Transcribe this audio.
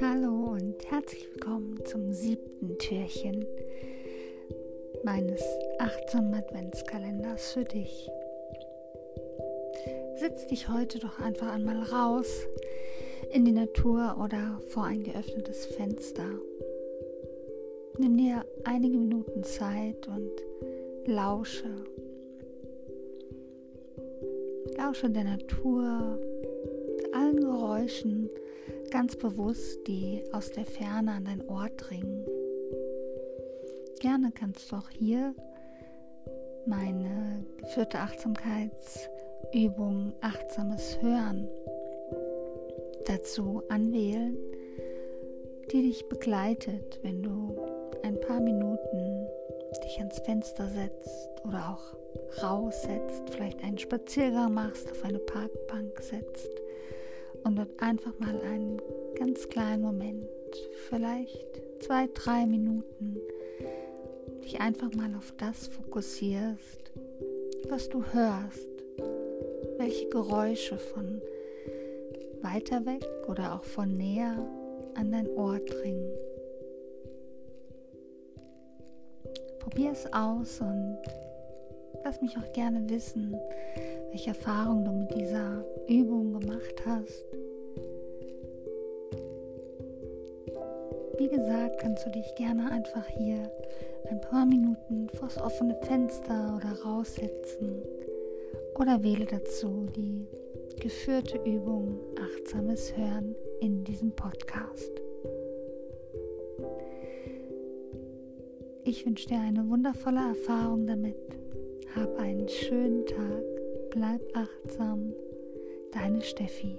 Hallo und herzlich willkommen zum siebten Türchen meines achtsamen Adventskalenders für dich. Setz dich heute doch einfach einmal raus in die Natur oder vor ein geöffnetes Fenster. Nimm dir einige Minuten Zeit und lausche. Lausche der Natur, allen Geräuschen ganz bewusst, die aus der Ferne an dein Ohr dringen. Gerne kannst du auch hier meine geführte Achtsamkeitsübung Achtsames Hören dazu anwählen, die dich begleitet, wenn du ein paar Minuten dich ans Fenster setzt oder auch raussetzt, vielleicht einen Spaziergang machst, auf eine Parkbank setzt und dort einfach mal einen ganz kleinen Moment, vielleicht zwei, drei Minuten, dich einfach mal auf das fokussierst, was du hörst, welche Geräusche von weiter weg oder auch von näher an dein Ohr dringen. Probier es aus und lass mich auch gerne wissen, welche Erfahrungen du mit dieser Übung gemacht hast. Wie gesagt, kannst du dich gerne einfach hier ein paar Minuten vors offene Fenster oder raussetzen oder wähle dazu die geführte Übung achtsames Hören in diesem Podcast. Ich wünsche dir eine wundervolle Erfahrung damit. Hab einen schönen Tag, bleib achtsam, deine Steffi.